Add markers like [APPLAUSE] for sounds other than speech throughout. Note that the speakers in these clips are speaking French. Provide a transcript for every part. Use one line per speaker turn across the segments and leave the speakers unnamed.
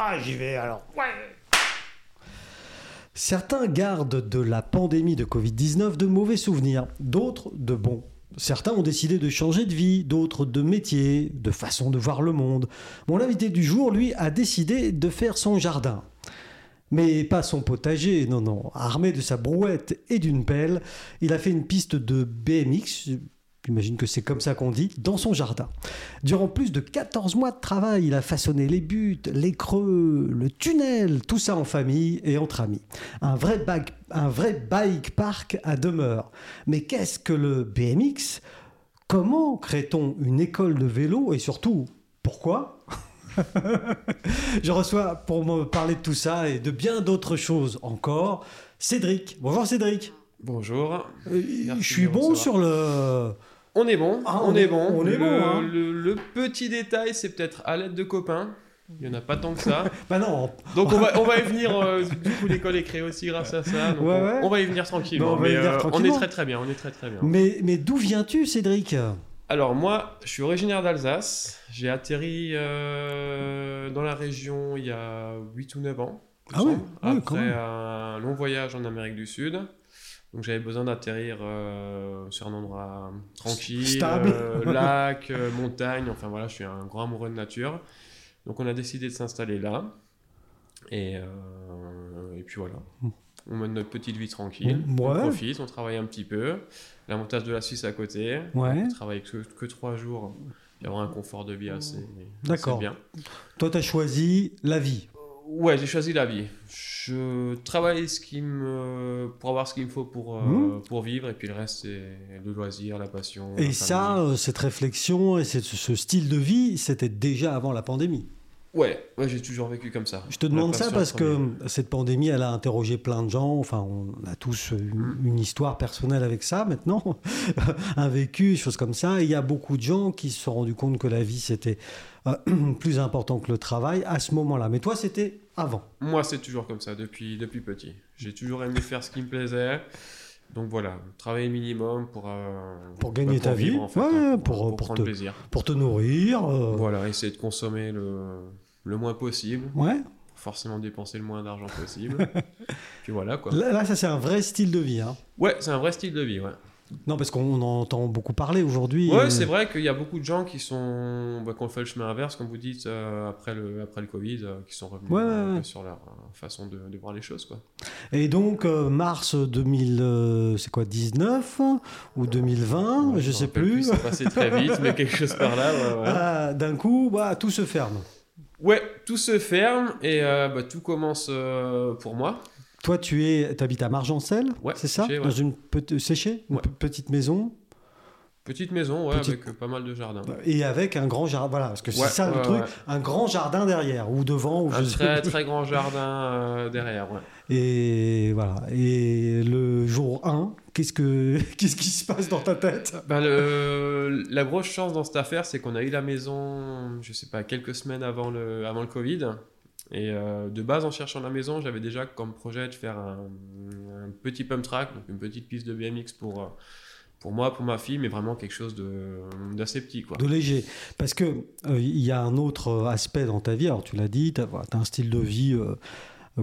Ah, j'y vais alors. Ouais. Certains gardent de la pandémie de Covid-19 de mauvais souvenirs, d'autres de bons. Certains ont décidé de changer de vie, d'autres de métier, de façon de voir le monde. Mon invité du jour, lui, a décidé de faire son jardin. Mais pas son potager, non, non. Armé de sa brouette et d'une pelle, il a fait une piste de BMX, j'imagine que c'est comme ça qu'on dit, dans son jardin. Durant plus de 14 mois de travail, il a façonné les buts, les creux, le tunnel, tout ça en famille et entre amis. Un vrai, bike, un vrai bike park à demeure. Mais qu'est-ce que le BMX Comment crée-t-on une école de vélo et surtout, pourquoi? [LAUGHS] Je reçois pour me parler de tout ça et de bien d'autres choses encore, Cédric. Bonjour Cédric.
Bonjour.
Euh, je suis bon sur le...
On est bon,
Ah,
on,
on
est, bon.
on est
le,
bon, hein.
le- le petit détail, c'est peut-être à l'aide de copains. Il n'y en a pas tant que ça. [LAUGHS]
Bah non,
Donc on va, on va y [LAUGHS] venir. euh, du coup, l'école est créée aussi grâce à ça. donc
Ouais,
on,
ouais.
on va y venir tranquillement.
Non, on
mais,
venir
euh,
tranquillement.
On est très très bien. On est très très bien.
mais, mais d'où viens-tu Cédric?
Alors moi, je suis originaire d'Alsace. J'ai atterri euh, dans la région il y a 8 ou 9 ans.
Ah ouais, quand
Après un long voyage en Amérique du Sud. Donc j'avais besoin d'atterrir euh, sur un endroit tranquille,
Stable.
euh, [LAUGHS] lac, euh, montagne, enfin voilà, je suis un grand amoureux de nature. Donc on a décidé de s'installer là. Et, et puis voilà. On mène notre petite vie tranquille,
Mm,
on
ouais.
profite, on travaille un petit peu. L'avantage de la Suisse à côté,
Ouais.
on travaille que, que trois jours, il y aura un confort de vie assez,
D'accord.
assez bien.
Toi, tu as choisi la vie.
Ouais, j'ai choisi la vie. Je travaille ce qui me... pour avoir ce qu'il me faut pour, euh,
Mhm.
pour vivre, et puis le reste, c'est le loisir, la passion. la
Et ça, euh, cette réflexion et ce style de vie, c'était déjà avant la pandémie.
Ouais, ouais j'ai toujours vécu comme ça.
Je te demande ça parce que cette pandémie, elle a interrogé plein de gens. Enfin, on a tous une, une histoire personnelle avec ça maintenant, [LAUGHS] un vécu, des choses comme ça. Et il y a beaucoup de gens qui se sont rendus compte que la vie, c'était euh, [CLEARS THROAT] plus important que le travail à ce moment-là. Mais toi, c'était avant.
Moi, c'est toujours comme ça, depuis, depuis petit. J'ai toujours aimé faire ce qui me plaisait. Donc voilà, travailler minimum pour, euh,
Pour gagner ta vie.
en fait,
Ouais,
hein,
pour- pour
prendre
te-
plaisir.
Pour te nourrir. euh,
Voilà, essayer de consommer le, le moins possible,
Ouais.
forcément dépenser le moins d'argent possible. [LAUGHS] Puis voilà quoi.
Là, là, ça, c'est un vrai style de vie. hein.
Ouais, c'est un vrai style de vie, ouais.
Non, parce qu'on en entend beaucoup parler aujourd'hui.
Ouais,
euh,
c'est vrai qu'il y a beaucoup de gens qui sont bah, qui ont fait le chemin inverse, comme vous dites, euh, après, le, après le Covid, euh, qui sont revenus
Ouais, ouais,
sur leur façon de, de voir les choses. Quoi.
Et donc, mars 2000, euh, c'est quoi, 19 ou 2020,
Ouais,
je sais plus.
C'est passé très vite, mais quelque chose par là. [LAUGHS]
Ah, D'un coup, bah, tout se ferme.
Ouais, tout se ferme et euh, bah, tout commence euh, pour moi.
Toi, tu es, habites à Margencel,
Ouais,
c'est ça?
Séché, ouais.
Dans une petite séchée, une
Ouais.
pe- petite maison,
Petite maison, ouais,
Petite-
avec euh, pas mal de jardins.
et avec un grand jardin. Voilà, parce que c'est
Ouais,
ça le
ouais,
truc,
ouais.
un grand jardin derrière ou devant ou
Un
je sais
très
plus.
très grand jardin euh, derrière. Ouais.
Et voilà. Et le jour 1, qu'est-ce que [LAUGHS] qu'est-ce qui se passe dans ta tête?
Ben, le- la grosse chance dans cette affaire, c'est qu'on a eu la maison, je sais pas, quelques semaines avant le, avant le Covid. Et euh, de base, en cherchant la maison, j'avais déjà comme projet de faire un, un petit pump track, donc une petite piste de BMX pour, euh, pour moi, pour ma fille, mais vraiment quelque chose de- d'assez petit. Quoi.
de léger. Parce que euh, il y a un autre aspect dans ta vie. Alors tu l'as dit, tu as, un style de vie euh,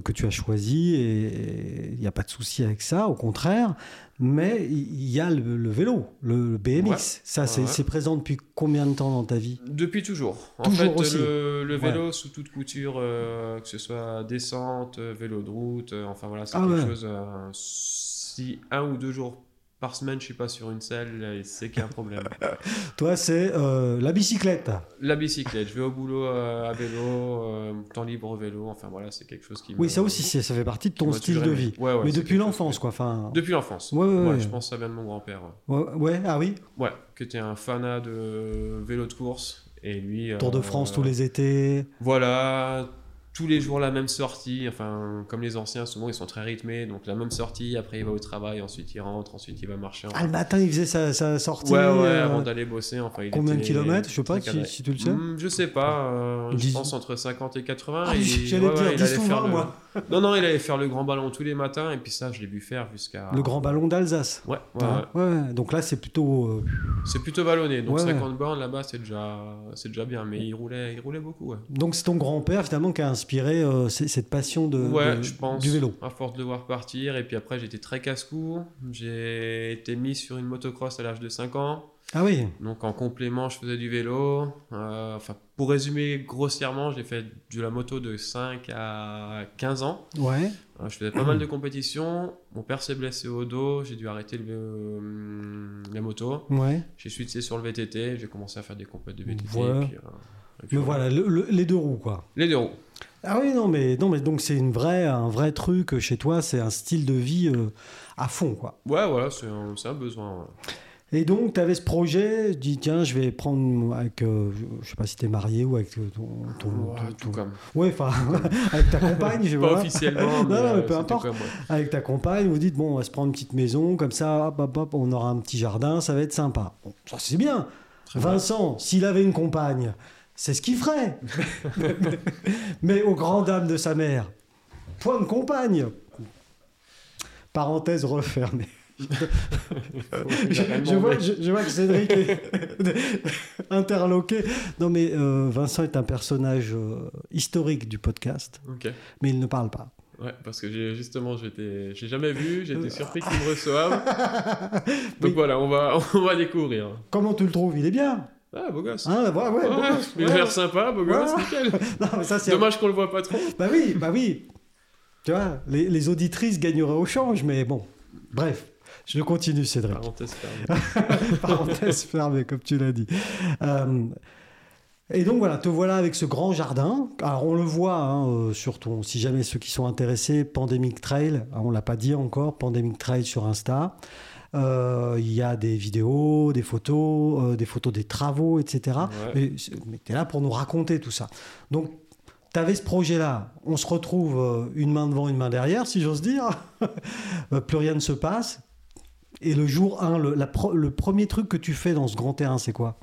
que tu as choisi et il n'y a pas de souci avec ça, au contraire. Mais il y a le, le vélo, le, le BMX.
Ouais.
Ça, c'est
ouais.
présent depuis combien de temps dans ta vie?
Depuis toujours. En
Toujours
fait,
aussi.
le, le vélo sous toute couture, euh, que ce soit descente, euh, vélo de route, euh, enfin voilà, c'est
Ah
quelque chose. euh, si un ou deux jours par semaine, je suis pas sur une selle, c'est qu'il y a un problème. [LAUGHS]
Toi, c'est euh, la bicyclette.
La bicyclette, je vais au boulot euh, à vélo, euh, temps libre au vélo, enfin voilà, c'est quelque chose qui me.
Oui, ça aussi, c'est- ça fait partie de ton style de vie.
Ouais, ouais,
Mais depuis l'enfance,
que-
quoi. Enfin,
Depuis l'enfance.
Ouais, ouais, ouais.
je pense que ça vient de mon grand-père. Ouais.
ah oui.
Ouais, qui était un fanat de vélo de course. Et lui.
Tour de France tous les étés.
Voilà, tous les jours la même sortie. Enfin, comme les anciens, souvent ils sont très rythmés. Donc la même sortie, après il va au travail, ensuite il rentre, ensuite il va marcher.
Ah, le matin, il faisait sa, sa sortie.
ouais, ouais,
euh,
avant d'aller bosser. Enfin, il
combien de kilomètres Je sais pas si, tu le sais.
Hmm, je sais pas, euh, je pense entre 50 et 80.
Ah,
et-
J'allais
ouais,
dire
ouais, il
10
allait
ou
faire
20,
le-
moi. [LAUGHS]
Non, non, il allait faire le grand ballon tous les matins, et puis ça, je l'ai vu faire jusqu'à.
Le grand ballon d'Alsace.
Ouais, ouais, ouais.
Donc là, c'est plutôt. euh,
C'est plutôt ballonné, donc
Ouais, ouais.
50 bornes là-bas, c'est déjà, déjà bien, mais il roulait, il roulait beaucoup, ouais.
Donc c'est ton grand-père finalement qui a, ins- inspiré euh, cette passion de,
ouais,
de-
je pense.
du vélo.
À force de le voir partir. Et puis après, j'étais très casse-cou. J'ai été mis sur une motocross à l'âge de 5 ans.
Ah oui,
Donc en complément, je faisais du vélo. Euh, enfin, pour résumer grossièrement, j'ai fait de la moto de 5 à 15 ans.
ouais.
Euh, je faisais pas mal de compétitions. Mon père s'est blessé au dos. J'ai dû arrêter le, euh, la moto.
Ouais.
J'ai switché sur le VTT. J'ai commencé à faire des compètes de VTT. Et puis
Mais voilà, le- le- les deux roues, quoi.
Les deux roues.
Ah oui, non, mais, non, mais donc c'est une vraie, un vrai truc chez toi, c'est un style de vie euh, à fond, quoi.
Ouais, voilà, c'est un, besoin. ouais.
Et donc, tu avais ce projet, je dis, tiens, je vais prendre avec, euh, je sais pas si tu es marié ou avec ton. ton,
Ouais,
ton-
tout comme.
Ouais, enfin, [LAUGHS] avec ta compagne, je
Pas
vois.
officiellement, [LAUGHS]
Non,
mais,
non, mais
euh,
peu importe.
comme, ouais.
Avec ta compagne, vous dites, bon, on va se prendre une petite maison, comme ça, hop, hop, hop, on aura un petit jardin, ça va être sympa. Bon, ça, c'est bien.
Très bien.
Vincent, s'il avait une compagne, c'est ce qu'il ferait. [LAUGHS] mais aux grandes dames de sa mère, point de compagne. Parenthèse refermée. [LAUGHS] Je, je vois, je- je vois que Cédric est [LAUGHS] interloqué. Non, mais euh, Vincent est un personnage euh, historique du podcast, mais il ne parle pas.
Ouais, parce que justement, j'ai jamais vu, j'étais surpris qu'ils me reçoivent. Donc
Oui.
voilà, on va, on va découvrir.
Comment tu le trouves? Il est bien.
Ah, beau gosse.
Hein, ouais, ouais, beau
Ouais,
gosse,
il a l'air sympa, beau gosse, nickel. [LAUGHS]
Non, mais ça,
Dommage qu'on le voit pas trop.
Bah oui, bah oui. Tu vois, les, les auditrices gagneraient au change, mais bon. Bref, je continue, Cédric.
Parenthèse fermée. [LAUGHS]
Parenthèse fermée, comme tu l'as dit. Euh, et donc voilà, te voilà avec ce grand jardin. Alors on le voit hein, euh, sur ton, si jamais ceux qui sont intéressés, Pandemic Trail, hein, on l'a pas dit encore, Pandemic Trail sur Insta. Euh, Il y a des vidéos, des photos, euh, des photos des travaux, etc.
Ouais.
Mais, tu es là pour nous raconter tout ça. Donc, tu avais ce projet-là. On se retrouve euh, une main devant, une main derrière, si j'ose dire. [LAUGHS] Plus rien ne se passe. Et le jour 1, le, la pro- le premier truc que tu fais dans ce grand terrain, c'est quoi?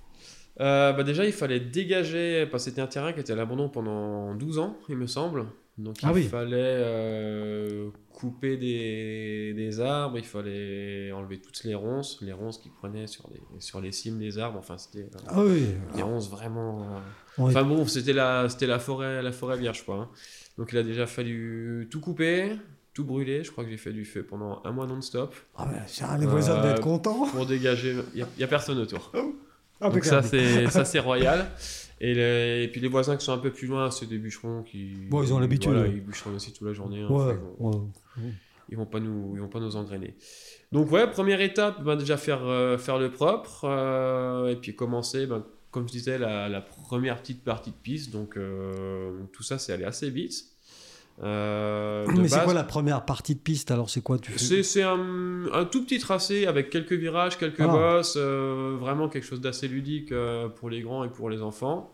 Euh, bah déjà, il fallait dégager, parce que c'était un terrain qui était à l'abandon pendant 12 ans, il me semble. Donc il
Ah oui.
fallait euh, couper des, des arbres, il fallait enlever toutes les ronces, les ronces qui prenaient sur les, sur les cimes des arbres. Enfin, c'était euh,
Ah oui.
des ronces vraiment. euh,
est-
Enfin bon, c'était la, c'était la forêt, la forêt vierge, quoi. hein. Donc il a déjà fallu tout couper, tout brûler. Je crois que j'ai fait du feu pendant un mois non-stop
Ah ouais, ça, les voisins doivent être contents.
pour dégager. Il n'y a, personne autour.
Ah,
Donc ça c'est ça c'est royal. [LAUGHS] Et, les- et puis les voisins qui sont un peu plus loin, c'est des bûcherons qui.
Bon, ils ont l'habitude,
Voilà,
ouais.
ils bûcheronnent aussi toute la journée. hein.
Ouais,
ils, vont, ils vont pas nous ils vont pas nous engrainer. Donc ouais, première étape, ben, déjà faire euh, faire le propre euh, et puis commencer. ben, comme je disais, la, la première petite partie de piste. Donc euh, tout ça c'est allé assez vite. Euh,
Mais c'est quoi la première partie de piste Alors, c'est quoi tu fais
c'est c'est un, un tout petit tracé avec quelques virages, quelques
Ah.
bosses, euh, vraiment quelque chose d'assez ludique euh, pour les grands et pour les enfants.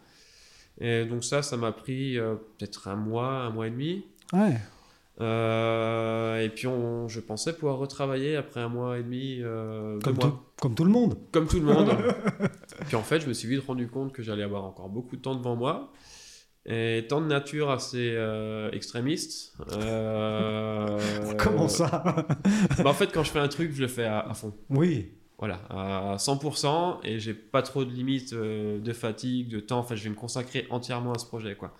Et donc ça, ça m'a pris euh, peut-être un mois, un mois et demi.
Ouais.
Euh, et puis on, je pensais pouvoir retravailler après un mois et demi, euh,
Comme, tout, comme tout le monde.
comme tout le monde. [LAUGHS] puis en fait, je me suis vite rendu compte que j'allais avoir encore beaucoup de temps devant moi. Et tant de nature assez extrémiste. [LAUGHS]
Comment ça?
Bah, en fait, quand je fais un truc, je le fais à, à fond.
Oui.
Voilà, à 100%. Et j'ai pas trop de limites euh, de fatigue, de temps. Enfin, je vais me consacrer entièrement à ce projet, quoi.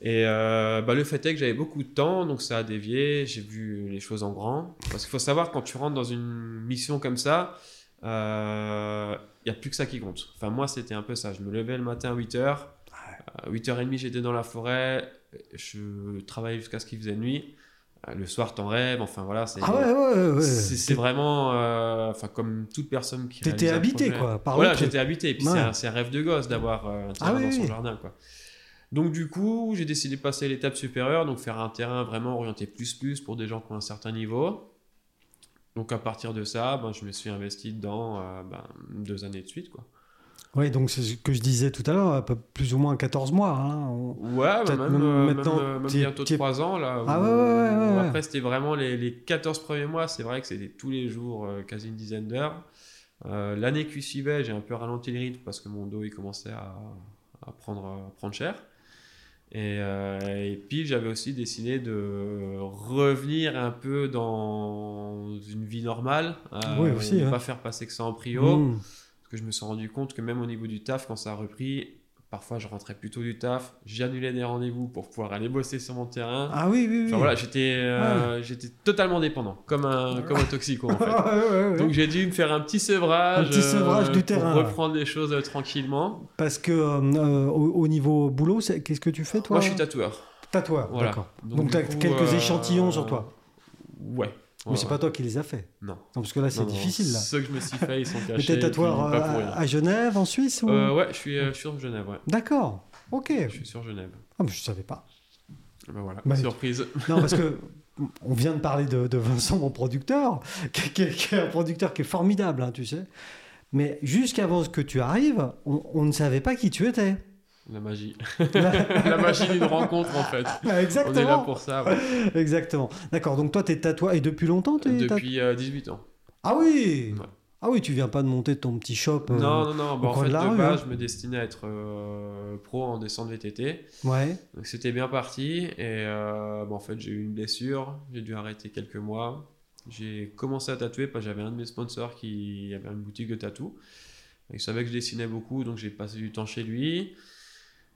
Et euh, bah, le fait est que j'avais beaucoup de temps, donc ça a dévié. J'ai vu les choses en grand. Parce qu'il faut savoir, quand tu rentres dans une mission comme ça, il n'y a plus que ça qui compte. Enfin, moi, c'était un peu ça. Je me levais le matin à 8h. À 8h30, j'étais dans la forêt. Je travaillais jusqu'à ce qu'il faisait nuit. Euh, Le soir, t'en rêves. Enfin, voilà. c'est-
Ah ouais, ouais, ouais.
c'est vraiment, euh, enfin comme toute personne qui.
T'étais habité,
projet.
quoi, par
voilà, j'étais habité. Et puis c'est un, rêve de gosse d'avoir euh, un terrain
Ah oui,
dans son jardin, quoi. Donc du coup, j'ai décidé de passer l'étape supérieure, donc faire un terrain vraiment orienté plus plus pour des gens qui ont un certain niveau. Donc à partir de ça, ben, je me suis investi euh, ben, deux années de suite, quoi.
Oui, donc c'est ce que je disais tout à l'heure, plus ou moins 14 mois. hein.
Ouais, bah,
Peut-être
même,
même
euh,
maintenant,
même, euh, même bientôt
t'y-
3 ans là.
Ah
où-
ouais, ouais, ouais,
où
ouais.
Après, c'était vraiment les, les 14 premiers mois, c'est vrai que c'était tous les jours, euh, quasi une dizaine d'heures. Euh, L'année qui suivait, j'ai un peu ralenti le rythme parce que mon dos il commençait à, à prendre, à prendre cher. Et, euh, et puis j'avais aussi décidé de revenir un peu dans une vie normale, euh,
Oui, aussi,
ne
hein.
pas faire passer que ça en prio.
Mmh.
Que je me suis rendu compte que même au niveau du taf, quand ça a repris, parfois je rentrais plus tôt du taf, j'annulais des rendez-vous pour pouvoir aller bosser sur mon terrain.
Ah oui, oui, oui.
Enfin voilà, j'étais euh, j'étais totalement dépendant, comme un, comme un toxico en [LAUGHS] fait.
Ouais, ouais, ouais.
Donc j'ai dû me faire un petit sevrage,
Un petit sevrage du
pour
terrain.
reprendre les choses euh, tranquillement.
Parce que euh, euh, au, au niveau boulot, qu'est-ce que tu fais toi?
Moi je suis tatoueur.
tatoueur.
Voilà.
D'accord.
Donc,
tu as
coup,
quelques
euh,
échantillons sur toi?
Ouais.
Mais
Ouais,
c'est
ouais.
pas toi qui les as fait.
Non.
Non, parce que là c'est difficile là.
Ceux que je me suis fait, ils sont [LAUGHS]
Mais
cachés.
t'es tatoueur
puis
euh, à, à Genève, en Suisse ou...
Euh, ouais, je suis, euh, je suis sur Genève, ouais.
D'accord. Ok.
Je suis sur Genève.
Ah, mais je savais pas.
Ben voilà,
Bah,
surprise. [LAUGHS]
Non, parce que [LAUGHS] on vient de parler de, de Vincent, mon producteur, qui, qui- qui est un producteur qui est formidable, hein, tu sais. Mais jusqu'avant que tu arrives, on, on ne savait pas qui tu étais.
La magie. [LAUGHS] La magie d'une rencontre, en fait. On est là
Exactement.
pour ça, ouais.
Exactement. D'accord. Donc toi, t'es tatoueur et depuis longtemps, t'es
Depuis euh, 18 ans.
Ah oui.
Ouais.
Ah oui, tu viens pas de monter ton petit shop. euh,
Non, non, non. bah, en fait,
de
de,
la rue,
base,
hein.
je me destinais à être euh, pro en descente VTT.
Ouais.
Donc c'était bien parti. Et euh, bon, en fait, j'ai eu une blessure. J'ai dû arrêter quelques mois. J'ai commencé à tatouer parce que j'avais un de mes sponsors qui avait une boutique de tatou. Il savait que je dessinais beaucoup, donc j'ai passé du temps chez lui.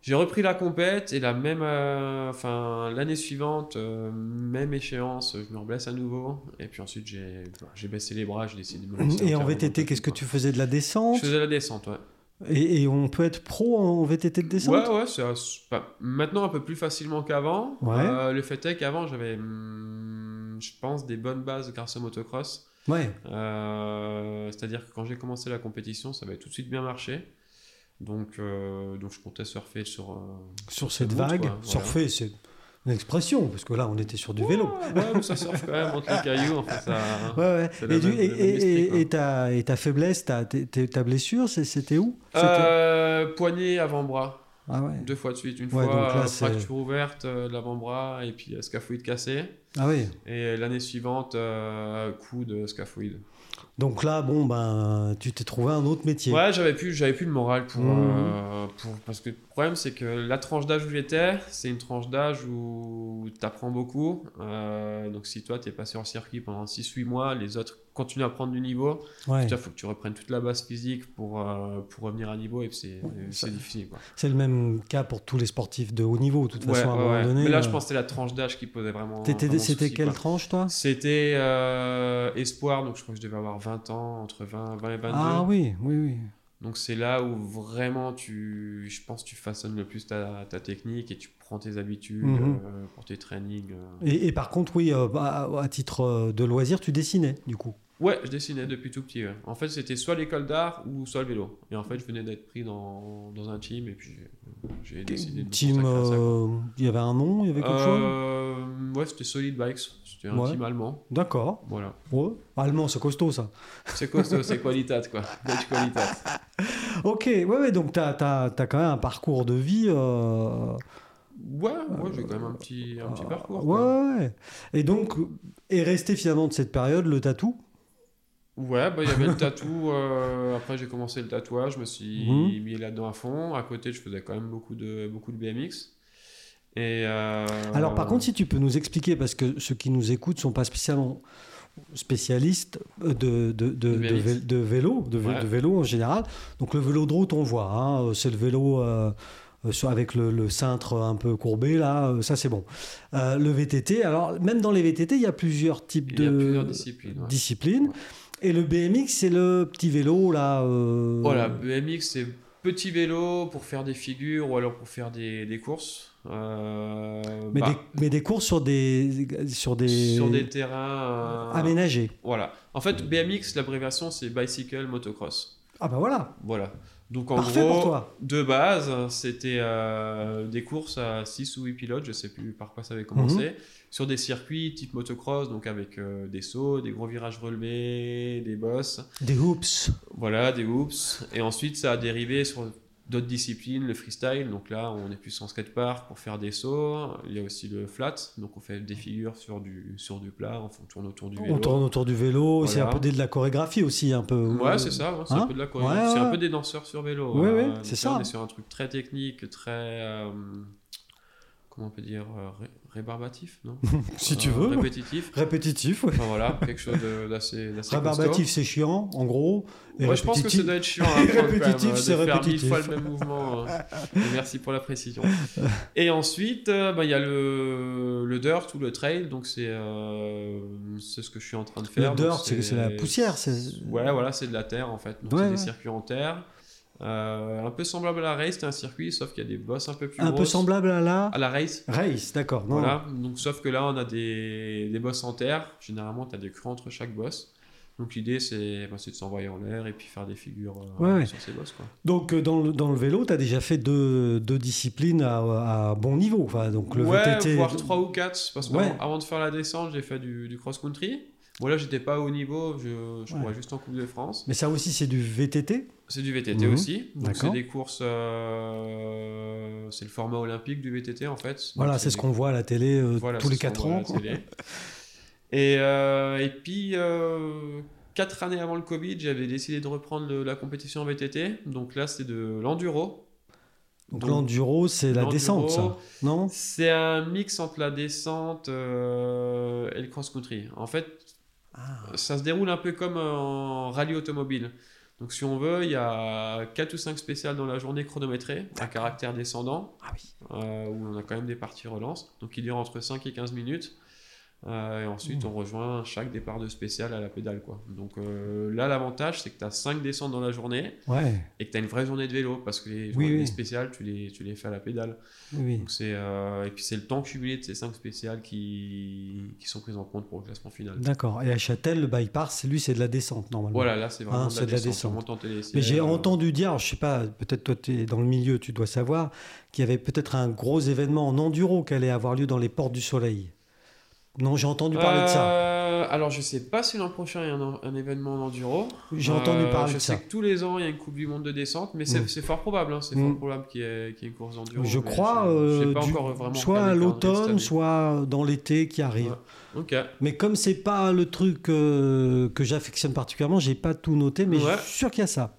J'ai repris la compète et la même, euh, enfin l'année suivante, euh, même échéance, je me reblesse à nouveau. Et puis ensuite j'ai, j'ai baissé les bras, j'ai décidé de me lancer
Et en VTT, qu'est-ce que tu faisais de la descente
Je faisais la descente, ouais.
et, et on peut être pro en VTT de descente
Ouais, ouais, c'est maintenant un peu plus facilement qu'avant.
Ouais.
Euh, le fait est qu'avant, j'avais, hum, je pense, des bonnes bases grâce au motocross.
Ouais.
C'est-à-dire que quand j'ai commencé la compétition, ça avait tout de suite bien marché. Donc, euh, donc je comptais surfer sur, euh,
Sur
cette
cette
route,
vague,
voilà.
surfer, c'est une expression, parce que là, on était sur du vélo.
Ouais, ça surfe quand même entre les cailloux. Enfin, ça...
Ouais, ouais. Et, du-
même-
ta, et ta faiblesse, ta, ta blessure, c'était où?
Euh, poignet avant-bras,
Ah ouais.
deux fois de suite. Une
Ouais,
fois
là,
fracture ouverte euh, de l'avant-bras et puis scaphoïde cassé.
Ah oui.
Et l'année suivante, euh, coup de scaphoïde.
Donc là, bon, ben, tu t'es trouvé un autre métier.
Ouais, j'avais plus, j'avais plus le moral pour,
Mhm.
euh, pour. Parce que le problème, c'est que la tranche d'âge où j'étais, c'est une tranche d'âge où tu apprends beaucoup. Euh, donc, si toi, tu es passé en circuit pendant 6-8 mois, les autres continuent à prendre du niveau.
Ouais.
Il faut que tu reprennes toute la base physique pour, euh, pour revenir à niveau et c'est difficile.
C'est le même cas pour tous les sportifs de haut niveau, de toute
Ouais,
façon, à un moment donné.
Mais là, je pense que c'était la tranche d'âge qui posait vraiment
C'était quelle
quoi.
tranche, toi
C'était euh, espoir, donc je crois que je devais avoir 20 ans, entre 20, 20 et 22.
Ah oui, oui, oui.
Donc c'est là où vraiment tu, je pense, tu façonnes le plus ta, ta technique et tu prends tes habitudes
Mhm.
euh, pour tes trainings. euh.
Et, et par contre, oui, euh, bah, à titre de loisir, tu dessinais, du coup.
Ouais, je dessinais depuis tout petit. ouais. En fait, c'était soit l'école d'art ou soit le vélo. Et en fait, je venais d'être pris dans, dans un team et puis j'ai- décidé de
Team, euh, il y avait un nom, il y avait quelque chose?
Euh, ouais, c'était Solid Bikes. C'était un
Ouais.
team allemand.
D'accord.
Voilà.
Ouais. Allemand, c'est costaud, ça.
C'est costaud, c'est qualitat, quoi. Belle qualitat. [LAUGHS]
Ok, ouais, ouais, donc tu as, quand même un parcours de vie. euh,
Ouais, ouais, j'ai quand même un petit, un petit parcours.
Ouais, ouais. Et donc, est resté finalement de cette période le tatou?
Ouais, bah, il y avait le [LAUGHS] tatou. euh, après, j'ai commencé le tatouage, je me suis
Mhm.
mis là-dedans à fond. À côté, je faisais quand même beaucoup de, beaucoup de BMX. Et, euh,
Alors, par contre, si tu peux nous expliquer, parce que ceux qui nous écoutent ne sont pas spécialement spécialistes de, de, de, de, de vélo, de,
Ouais.
de vélo en général. Donc, le vélo de route, on voit, hein, c'est le vélo. euh, euh, avec le, le cintre un peu courbé, là, euh, ça c'est bon. Euh, le VTT, alors même dans les VTT, il y a plusieurs types
il y a
de
plusieurs disciplines. ouais.
disciplines.
Ouais.
Et le BMX, c'est le petit vélo, là. euh,
Voilà, BMX, c'est petit vélo pour faire des figures ou alors pour faire des, des courses. Euh,
Mais,
bah,
des, mais des courses sur des, sur des,
sur des terrains. euh,
aménagés.
Voilà. En fait, BMX, l'abréviation, c'est Bicycle Motocross.
Ah bah voilà,
Voilà. Donc en
parfait
gros,
pour toi.
de base, c'était des courses à 6 ou 8 pilotes, je sais plus par quoi ça avait commencé,
Mhm.
Sur des circuits type motocross, donc avec euh, des sauts, des gros virages relevés, des bosses,
Des hoops.
voilà, des hoops. Et ensuite, ça a dérivé sur d'autres disciplines, le freestyle, donc là, on est plus en skatepark pour faire des sauts. Il y a aussi le flat, donc on fait des figures sur du, sur du plat, on tourne autour du vélo.
On tourne autour du vélo, c'est un peu de la chorégraphie aussi, un peu.
Ouais, c'est ça, c'est
Hein
un peu de la chorégraphie.
Ouais,
c'est un peu des danseurs sur vélo.
Ouais,
donc
c'est ça.
On est sur un truc très technique, très. euh, comment on peut dire, euh, ré- rébarbatif, non [LAUGHS]
si tu
Euh,
veux.
Répétitif.
Répétitif, ouais.
Enfin voilà, quelque chose d'assez
Rébarbatif, c'est chiant, en gros. Et
Ouais, je pense que ça
répétitif-
doit être chiant même,
Répétitif,
euh,
c'est
faire mille
répétitif.
fois le même mouvement. [LAUGHS] Et Merci pour la précision. Et ensuite, euh, bah, il y a le, le dirt ou le trail, donc c'est euh, c'est ce que je suis en train de faire.
Le dirt, c'est la poussière.
Ouais, voilà, c'est de la terre en fait. Donc
Ouais,
c'est
ouais.
des circuits en terre. Euh, un peu semblable à la race, c'est un circuit, sauf qu'il y a des bosses un peu plus
Un peu semblable à la
À la race,
race, d'accord.
voilà. Donc, sauf que là, on a des, des bosses en terre. Généralement, tu as des creux entre chaque boss. Donc l'idée, c'est bah, de s'envoyer en l'air et puis faire des figures euh,
Ouais, ouais.
sur ces bosses. Quoi.
Donc euh, dans le, dans le vélo, tu as déjà fait deux, deux disciplines à, à bon niveau. Enfin, donc le
ouais,
VTT.
voire 3 ou 4. Parce qu'avant de faire la descente, j'ai fait du, du cross-country. Bon, là, j'étais pas au niveau, je, je courais juste en Coupe de France.
Mais ça aussi, c'est du VTT?
C'est du VTT
Mhm.
aussi. Donc, c'est des courses. euh, c'est le format olympique du VTT en fait. Donc,
Voilà, c'est ce
des-
qu'on voit à la télé euh,
Voilà,
tous les
ce qu'on
4
voit à
ans.
Et, euh, et puis, euh, quatre années avant le Covid, j'avais décidé de reprendre le- la compétition en VTT. Donc là, c'est de l'enduro.
Donc
Donc,
l'enduro, c'est la descente, ça. Non?
C'est un mix entre la descente et le cross-country. En fait,
Ah.
ça se déroule un peu comme en rallye automobile. Donc si on veut, il y a 4 ou 5 spéciales dans la journée chronométrées, à caractère descendant,
Ah oui.
euh, où on a quand même des parties relance. Donc il dure entre 5 et 15 minutes. Euh, et ensuite,
Mmh.
on rejoint chaque départ de spécial à la pédale. Quoi. Donc euh, là, l'avantage, c'est que tu as 5 descentes dans la journée
Ouais,
et que tu as une vraie journée de vélo parce que les,
Oui,
spéciales, tu les, tu les fais à la pédale.
oui.
Donc euh, et puis c'est le temps cumulé de ces 5 spéciales qui, qui sont prises en compte pour le classement final.
D'accord. Et à Châtel, le bypass, lui, c'est de la descente, normalement.
Voilà, là c'est vraiment
Ah,
de, la
de la
descente.
Mais j'ai entendu dire, alors, je sais pas, peut-être toi tu es dans le milieu, tu dois savoir, qu'il y avait peut-être un gros événement en enduro qui allait avoir lieu dans les portes du soleil. Non, j'ai entendu parler de ça.
Euh, alors je sais pas si l'an prochain il y a un, un événement en enduro.
J'ai entendu
Euh,
parler
je
de
sais
ça.
que tous les ans il y a une Coupe du Monde de descente, mais c'est
Mm.
c'est fort probable. hein, c'est
Mm.
fort probable qu'il y, ait une course d'enduro.
Je crois,
je-
euh,
pas
du-
encore vraiment
soit à l'automne, soit dans l'été qui arrive.
Ouais.
Mais comme c'est pas le truc que j'affectionne particulièrement, j'ai pas tout noté, mais
Ouais.
je suis sûr qu'il y a ça.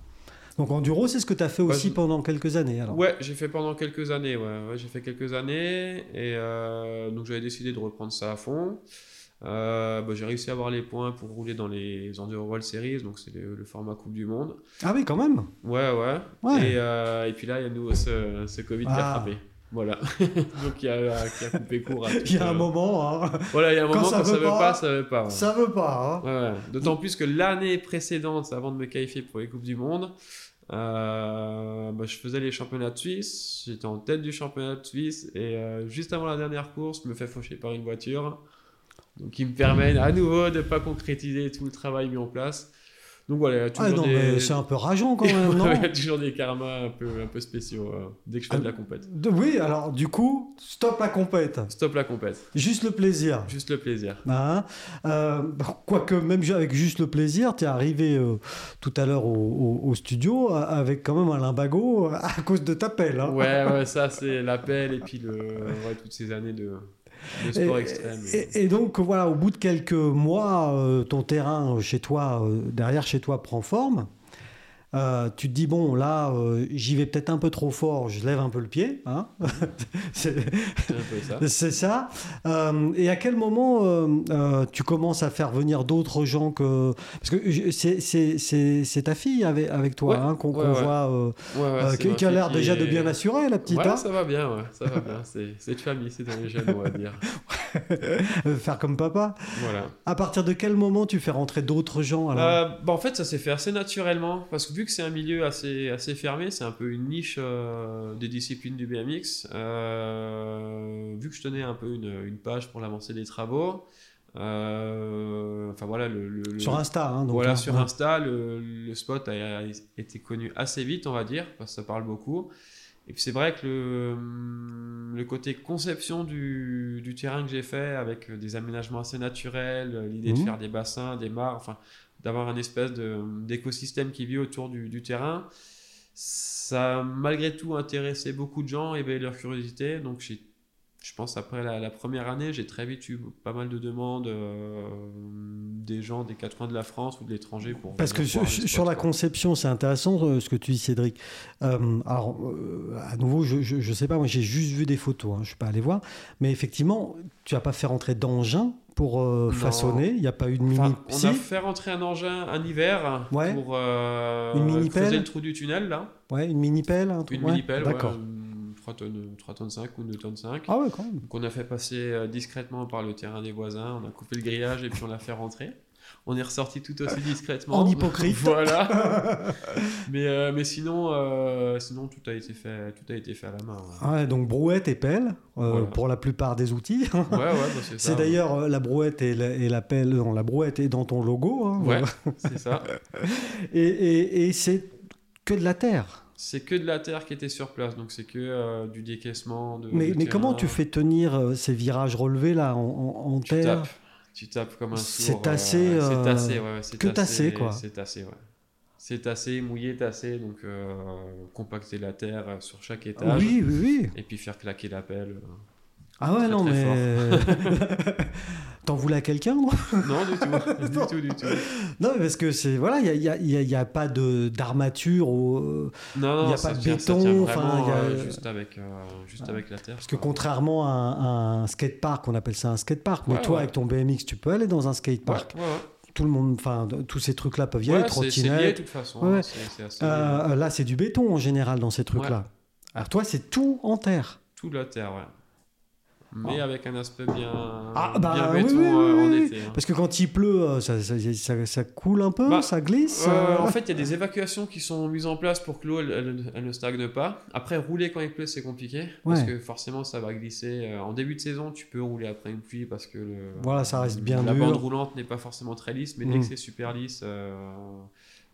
Donc enduro, c'est ce que tu as fait
Bah,
aussi pendant quelques années. Alors.
Ouais, j'ai fait pendant quelques années. Ouais, ouais j'ai fait quelques années et euh, donc j'avais décidé de reprendre ça à fond. Euh, bah, j'ai réussi à avoir les points pour rouler dans les Enduro World Series, donc c'est le, le format Coupe du Monde.
Ah oui, quand même.
Ouais, ouais.
Ouais.
Et, euh, et puis là, il y a nous ce, ce Covid qui a
Ah.
frappé. Voilà. [LAUGHS] donc il y a, qui a coupé court à [LAUGHS]
Il y a
tout,
un moment, hein.
Voilà, il y a un
Quand
moment
ça
quand ça
veut
veut
pas,
pas, ça veut pas. ouais.
ça veut pas. hein.
Ouais, ouais. D'autant plus que l'année précédente, avant de me qualifier pour les Coupes du Monde, euh, bah, je faisais les championnats de Suisse. J'étais en tête du championnat de Suisse. Et euh, juste avant la dernière course, je me fais faucher par une voiture. Donc, qui me permet à nouveau de ne pas concrétiser tout le travail mis en place. Donc voilà, il y a
Ah non,
des...
mais c'est un peu rageant quand même, [LAUGHS] non
il y a toujours des karmas un peu, un peu spéciaux euh, dès que je fais
Ah,
de la compète.
De- Oui, alors du coup, stop la compète.
Stop la compète.
Juste le plaisir.
Juste le plaisir.
Hein Euh, Quoique, même avec juste le plaisir, tu es arrivé euh, tout à l'heure au, au- au studio avec quand même un limbago [LAUGHS] à cause de ta pelle. hein.
Ouais, ouais, ça [LAUGHS] c'est l'appel et puis le, ouais, toutes ces années de, de sport
Et-
extrême.
Et, et donc, voilà, au bout de quelques mois, euh, ton terrain euh, chez toi, euh, derrière chez toi, prend forme. Euh, tu te dis, bon, là, euh, j'y vais peut-être un peu trop fort, je lève un peu le pied. Hein [LAUGHS] C'est-
ça. [LAUGHS]
C'est ça. Euh, et à quel moment tu commences à faire venir d'autres gens que. Parce que c'est- c'est c'est- c'est ta fille avec, avec toi
Ouais,
hein, qu'on
ouais, ouais.
voit,
Ouais, ouais, c'est
qui, qui a l'air déjà de bien assurer, la petite.
Ouais,
hein.
ça va bien, ouais, ça va bien. C'est c'est de famille, c'est dans les gènes, on va dire. [LAUGHS]
Faire comme papa.
Voilà.
À partir de quel moment tu fais rentrer d'autres gens alors?
Bah, en fait, ça s'est fait assez naturellement parce que vu que c'est un milieu assez, assez fermé, c'est un peu une niche euh, des disciplines du BMX. euh, vu que je tenais un peu une, une page pour l'avancer des travaux, euh, enfin voilà, le, le-
Sur Insta. Hein, donc,
voilà,
hein,
sur
ouais.
Insta, le, le spot a, a été connu assez vite, on va dire, parce que ça parle beaucoup. Et puis c'est vrai que le, le côté conception du, du terrain que j'ai fait, avec des aménagements assez naturels, l'idée de
Mhm.
faire des bassins, des mares, enfin d'avoir un espèce d'écosystème qui vit autour du, du terrain, ça a malgré tout intéressé beaucoup de gens, éveillé leur curiosité. Donc je pense après la, la première année, j'ai très vite eu pas mal de demandes euh, des gens des quatre coins de la France ou de l'étranger pour.
Parce que sur, la conception, c'est intéressant euh, ce que tu dis, Cédric. Euh, alors, euh, à nouveau, je, je sais pas, moi j'ai juste vu des photos, hein, je suis pas allé voir, mais effectivement, tu vas pas fait rentrer d'engin pour euh, façonner. Il n'y a pas eu de mini.
Enfin, on
Si
a fait rentrer un engin un hiver
Ouais.
pour euh,
Une mini
creuser
pelle
le trou du tunnel là.
Ouais, une mini pelle, un.
Une
ouais,
mini pelle,
D'accord.
3 tonnes, 3 tonnes 5 ou 2 tonnes 5.
Ah ouais, quand même.
qu'on a fait passer euh, discrètement par le terrain des voisins. On a coupé le grillage et puis on l'a fait rentrer. On est ressorti tout aussi discrètement.
En hypocrite.
voilà. [LAUGHS] mais, euh, mais sinon, euh, sinon tout a été fait, tout a été fait à la main. Ouais,
Ouais, donc brouette et pelle euh,
Voilà.
pour la plupart des outils.
ouais, ouais, bah, c'est ça.
C'est d'ailleurs la brouette et la, et la pelle. Non, la brouette est dans ton logo. hein.
Ouais, [LAUGHS] c'est ça.
Et, et- et c'est que de la terre.
C'est que de la terre qui était sur place, donc c'est que euh, du décaissement. De,
Mais,
de
mais comment tu fais tenir euh, ces virages relevés là en, en- en
Tu
terre?
tapes. Tu tapes comme un
C'est tassé,
euh,
euh,
C'est tassé, ouais. ouais, c'est
que tassé, quoi.
C'est tassé, ouais. C'est tassé, mouillé, tassé, donc euh, compacter la terre euh, sur chaque étage.
Oui, oui, oui.
Et puis faire claquer la pelle.
Ah ouais,
Très,
non,
très
mais. [LAUGHS] T'en voulais à quelqu'un, moi
Non, du tout. [LAUGHS] du tout, du tout.
Non, mais parce que c'est. Voilà, il n'y a, y a- il y a- pas de- d'armature. au-
Non, non,
Il y a pas de
tient-
béton, enfin, y a-
euh, juste, avec, euh, juste avec la terre.
Parce que contrairement à un, un skatepark, on appelle ça un skatepark, mais
Ouais,
toi,
ouais.
avec ton BMX, tu peux aller dans un skatepark. Tout le monde, enfin, tous ces trucs-là peuvent y aller,
lié de
trottinettes.
toute façon.
Ouais,
assez.
Euh, là, c'est du béton en général dans ces trucs-là. Alors toi, c'est tout en terre.
Tout la terre, ouais. Mais
Ah.
avec un aspect bien,
Ah, bah,
bien béton
oui,
euh,
oui,
en été. hein.
Parce que quand il pleut, euh, ça, ça, ça- ça coule un peu,
Bah,
ça glisse.
Euh, en fait, il y a des évacuations qui sont mises en place pour que l'eau elle, elle- elle ne stagne pas. Après, rouler quand il pleut, c'est compliqué parce que forcément, ça va glisser. En début de saison, tu peux rouler après une pluie parce que le,
Voilà, ça reste bien
la
dur.
bande roulante n'est pas forcément très lisse, mais dès
Mm.
que c'est super lisse, euh,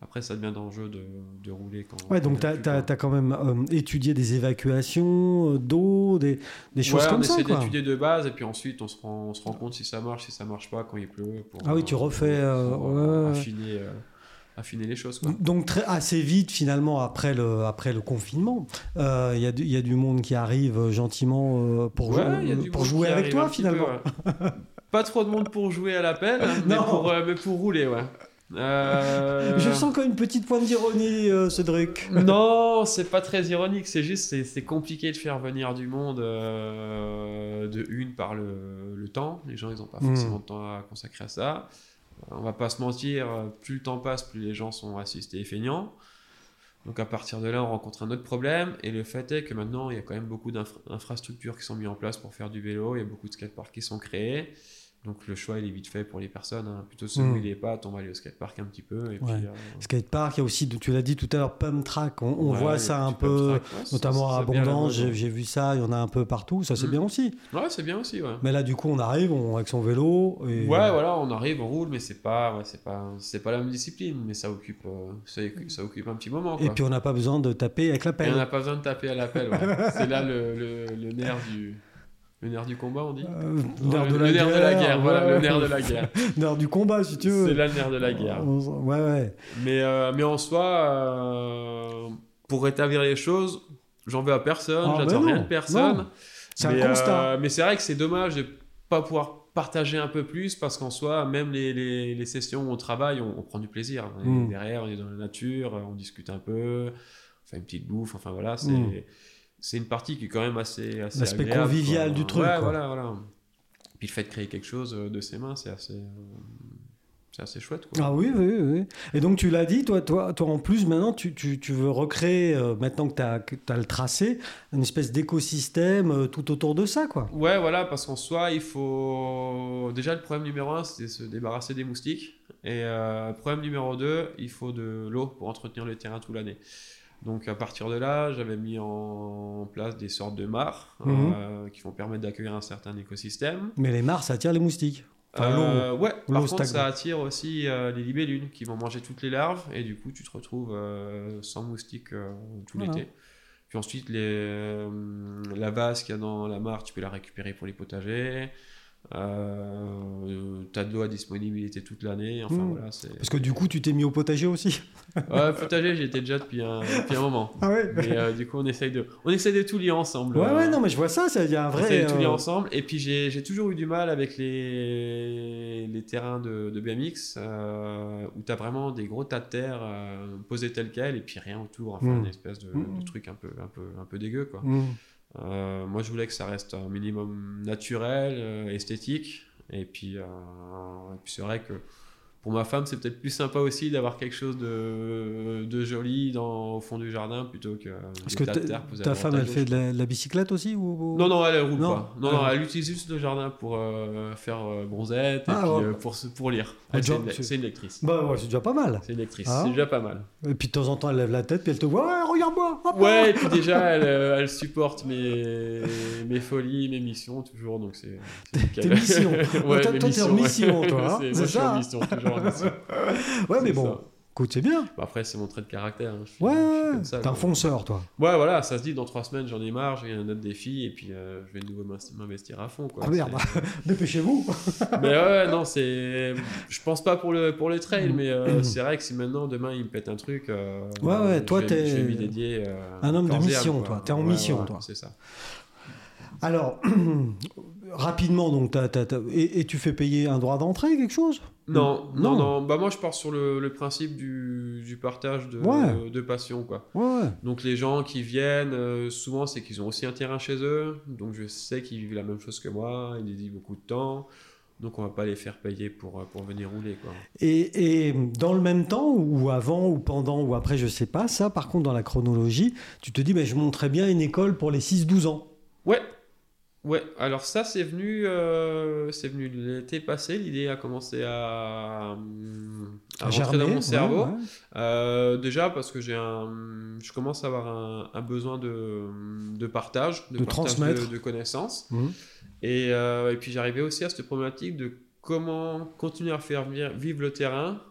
après, ça devient dangereux de, de rouler quand.
Ouais, donc
y
tu as,
quoi.
quand même euh, étudié des évacuations euh, d'eau, des, des choses
Ouais,
comme
on
ça.
essaie
Quoi.
d'étudier de base et puis ensuite on se rend, on se rend compte si ça marche, si ça marche pas quand il pleut. Pour,
Ah oui, tu
euh,
refais, euh,
pour,
ouais,
euh, affiner, euh, affiner les choses. Quoi.
Donc très, assez vite, finalement, après le, après le confinement, euh, il y, a du- il y a du monde qui arrive euh, gentiment euh, pour,
Ouais, y
pour jouer avec toi, finalement.
peu, ouais. [LAUGHS] Pas trop de monde pour jouer à l'appel, [LAUGHS] mais, pour, euh, mais pour rouler, ouais. Euh,
Je sens comme une petite pointe d'ironie, euh, Cédric. [LAUGHS]
Non, c'est pas très ironique, c'est juste c'est, c'est compliqué de faire venir du monde euh, de une par le, le temps. Les gens ils ont pas
Mm.
forcément de temps à consacrer à ça. On va pas se mentir, plus le temps passe, plus les gens sont assistés et feignants. Donc à partir de là, on rencontre un autre problème. Et le fait est que maintenant, il y a quand même beaucoup d'infrastructures qui sont mises en place pour faire du vélo. Il y a beaucoup de skateparks qui sont créés. Donc le choix, il est vite fait pour les personnes. hein. Plutôt celui
Mm.
où il est pas, on va aller au skatepark un petit peu. Et
Ouais.
puis, euh,
Skatepark, il y a aussi, tu l'as dit tout à l'heure, pump track. On, on
ouais,
voit ça un peu,
track, ouais, ça-
notamment
ça-
à
ça la
Abondance. J'ai vu ça, il y en a un peu partout. Ça, c'est
Mm.
bien aussi.
Ouais, c'est bien aussi.
Mais là, du coup, on arrive on, avec son vélo. Et...
Ouais, voilà, on arrive, on roule, mais c'est pas, c'est pas, c'est pas la même discipline, mais ça occupe, euh, ça, occupe un petit moment.
Et puis, on n'a pas besoin de taper avec la
Et
pelle.
on n'a pas besoin de taper à l'appel. ouais. [LAUGHS] c'est là le, le, le nerf du, le nerf du combat, on dit.
Euh,
Ouais,
nerf
le, le nerf de la guerre, voilà,
ouais.
le nerf de la guerre. [LAUGHS]
Nerf du combat, si tu veux.
C'est là le nerf de la guerre.
Ouais, ouais.
Mais, euh, mais en soi, euh, pour rétablir les choses, j'en veux à personne,
Ah,
j'attends rien de personne.
C'est un constat.
mais c'est vrai que c'est dommage de pas pouvoir partager un peu plus parce qu'en soi, même les, les, les sessions où on travaille, on, on prend du plaisir. On est
Mm.
Derrière, on est dans la nature, on discute un peu, on fait une petite bouffe, enfin voilà, c'est.
Mm.
C'est une partie qui est quand même assez, assez
L'aspect convivial
quoi.
du truc,
Ouais,
quoi.
voilà, voilà. Puis le fait de créer quelque chose euh, de ses mains, c'est assez, euh, c'est assez chouette. Quoi.
Ah oui, oui, oui. Et donc tu l'as dit, toi, toi, toi en plus, maintenant, tu, tu, tu veux recréer, euh, maintenant que tu as, le tracé, une espèce d'écosystème euh, tout autour de ça, quoi.
Ouais, voilà, parce qu'en soi, il faut. Déjà, le problème numéro un, c'est se débarrasser des moustiques. Et euh, problème numéro deux, il faut de l'eau pour entretenir le terrain toute l'année. Donc, à partir de là, j'avais mis en place des sortes de mares
Mhm.
euh, qui vont permettre d'accueillir un certain écosystème.
Mais les mares, ça attire les moustiques. Enfin.
Euh, ouais, par contre,
stagne.
ça attire aussi euh, les libellules qui vont manger toutes les larves. Et du coup, tu te retrouves sans moustiques tout
Voilà.
l'été. Puis ensuite, les, la vase qu'il y a dans la mare, tu peux la récupérer pour les potagers. Euh, T'as de l'eau à disponibilité toute l'année. Enfin,
Mmh.
voilà, c'est...
Parce que du coup, tu t'es mis au potager aussi. [LAUGHS]
Ouais, potager, j'y étais déjà depuis un, depuis un moment.
Ah ouais
Mais euh, du coup, on essaye de, on essaye de tout lier ensemble.
Ouais,
Euh,
ouais, non, mais je vois ça, il y a un
on essaye
vrai.
de tout lier
euh,
ensemble. Et puis, j'ai, j'ai toujours eu du mal avec les, les terrains de, de BMX euh, où tu as vraiment des gros tas de terre euh, posés tels quels et puis rien autour. Enfin,
Mm.
une espèce de, de truc un peu, un, peu, un peu dégueu. Quoi. Euh, moi, je voulais que ça reste un minimum naturel, euh, esthétique. Et puis, euh, puis c'est vrai que pour ma femme, c'est peut-être plus sympa aussi d'avoir quelque chose de, de joli dans, au fond du jardin plutôt que
Parce que ta, femme, elle fait de la, de la bicyclette aussi ou... ou-
Non, non, elle, elle roule
Non.
pas. Non, non,
Ah.
elle utilise juste le jardin pour euh, faire euh, bronzette et
Ah,
puis euh, pour, pour lire.
Ah,
c'est, une, une lectrice.
Bah ouais, c'est déjà pas mal.
C'est une lectrice,
Ah.
c'est déjà pas mal.
Et puis de temps en temps, elle lève la tête, puis elle te voit, ouais, regarde-moi
Ouais, et puis déjà, [LAUGHS] elle, elle supporte mes, mes folies, mes missions, toujours. Donc c'est.
Tes missions. [LAUGHS]
ouais,
Toi, t'es en
missions,
mission, toi, hein, [LAUGHS]
C'est-
ça,
en mission, toujours [LAUGHS]
Ouais, mais bon,
ça.
écoute, c'est bien.
Bah, après, c'est mon trait de caractère. hein. Je suis-
Ouais, ouais, t'es un
quoi.
fonceur, toi.
Ouais, voilà, ça se dit, dans trois semaines, j'en ai marre, j'ai un autre défi, et puis euh, je vais de nouveau m'investir- à fond. Quoi.
Ah merde, [LAUGHS] dépêchez-vous. [LAUGHS]
Mais ouais, non, c'est. Je pense pas pour le, pour le trail, mais euh,
Mhm.
c'est vrai que si maintenant, demain, il me pète un truc. euh,
Ouais, ouais,
je
toi, t'es
Je vais m'y dédier. euh,
un homme de mission,
quoi.
toi. T'es en
Ouais,
mission,
ouais,
toi.
C'est ça.
Alors, [CLEARS THROAT] rapidement, donc, t'as- t'as- t'as- Et, et tu fais payer un droit d'entrée, quelque chose?
Non, non,
Non.
non, Bah, moi, je pars sur le, le principe du, du partage de,
Ouais.
de passion, quoi.
Ouais.
Donc, les gens qui viennent, euh, souvent, c'est qu'ils ont aussi un terrain chez eux. Donc, je sais qu'ils vivent la même chose que moi. Ils dédient beaucoup de temps. Donc, on va pas les faire payer pour, euh, pour venir rouler, quoi.
Et, et dans le même temps, ou avant, ou pendant, ou après, je sais pas, ça, par contre, dans la chronologie, tu te dis, ben, je monterais bien une école pour les 6-12 ans.
Ouais, ouais. Alors ça, c'est venu, euh, c'est venu l'été passé. L'idée a commencé à, à rentrer
Germer,
dans mon cerveau.
ouais.
Euh, déjà parce que j'ai un, je commence à avoir un, un besoin de, de partage, de,
De
partage
transmettre.
de, de connaissances.
Mhm.
Et, euh, et puis j'arrivais aussi à cette problématique de comment continuer à faire vi- vivre le terrain,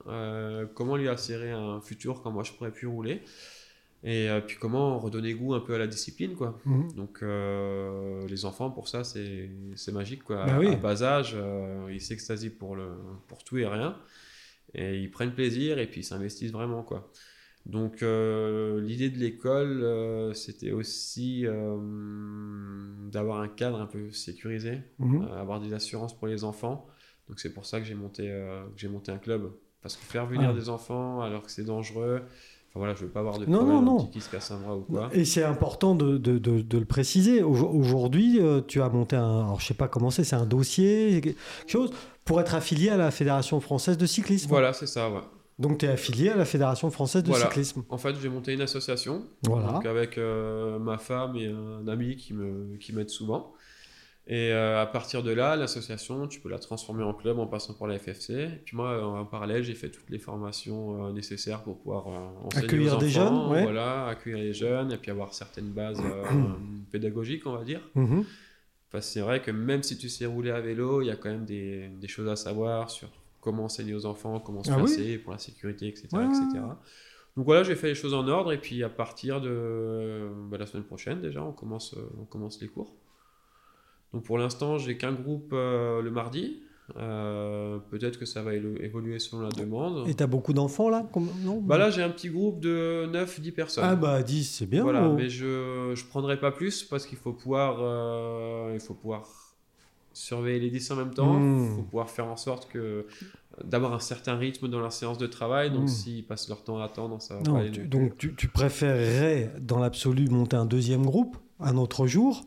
comment lui insérer un futur quand moi je pourrais plus rouler. Et euh, puis comment redonner goût un peu à la discipline, quoi.
Mhm.
Donc euh, les enfants, pour ça, c'est magique. Quoi.
Bah oui.
À bas âge, euh, ils s'extasient pour, le, pour tout et rien. Et ils prennent plaisir et puis ils s'investissent vraiment. Quoi. Donc euh, l'idée de l'école, c'était aussi d'avoir un cadre un peu sécurisé,
Mhm.
avoir des assurances pour les enfants. Donc c'est pour ça que j'ai monté, j'ai monté un club. Parce que faire venir
Ah.
des enfants alors que c'est dangereux, voilà, je veux pas avoir de
Non,
problème,
non, non.
qui se casse un bras ou quoi.
Et c'est important de, de- de- de le préciser. Au- Aujourd'hui, euh, tu as monté un. Alors, je sais pas comment c'est, c'est un dossier, quelque chose, pour être affilié à la Fédération française de cyclisme.
Voilà, c'est ça, ouais.
Donc, tu es affilié à la Fédération française de
Voilà.
cyclisme.
En fait, j'ai monté une association
Voilà.
donc avec euh, ma femme et un ami qui me qui souvent. Et euh, à partir de là, l'association, tu peux la transformer en club en passant par la FFC. Et puis moi, euh, en parallèle, j'ai fait toutes les formations euh, nécessaires pour pouvoir euh, enseigner
Accueillir
aux
des
enfants,
jeunes, ouais.
voilà, accueillir les jeunes et puis avoir certaines bases [CLEARS THROAT] pédagogiques, on va dire.
Mhm.
Parce que c'est vrai que même si tu sais rouler à vélo, il y a quand même des, des choses à savoir sur comment enseigner aux enfants, comment se
Ah oui.
placer pour la sécurité, etc.
Ouais,
etc. Donc voilà, j'ai fait les choses en ordre et puis à partir de bah, la semaine prochaine déjà, on commence, on commence les cours. Donc pour l'instant, j'ai qu'un groupe euh, le mardi. Euh, Peut-être que ça va évoluer selon la demande.
Et tu as beaucoup d'enfants là non?
Bah là, j'ai un petit groupe de 9-10 personnes.
Ah, bah 10, c'est bien.
Voilà,
oh.
mais je je prendrai pas plus parce qu'il faut pouvoir euh, il faut pouvoir surveiller les 10 en même temps, il
Mm.
faut pouvoir faire en sorte que d'avoir un certain rythme dans la séance de travail. Donc
Mm.
s'ils passent leur temps à attendre, ça va
Non,
pas
tu- donc tu, tu préférerais, dans l'absolu, monter un deuxième groupe, un autre jour,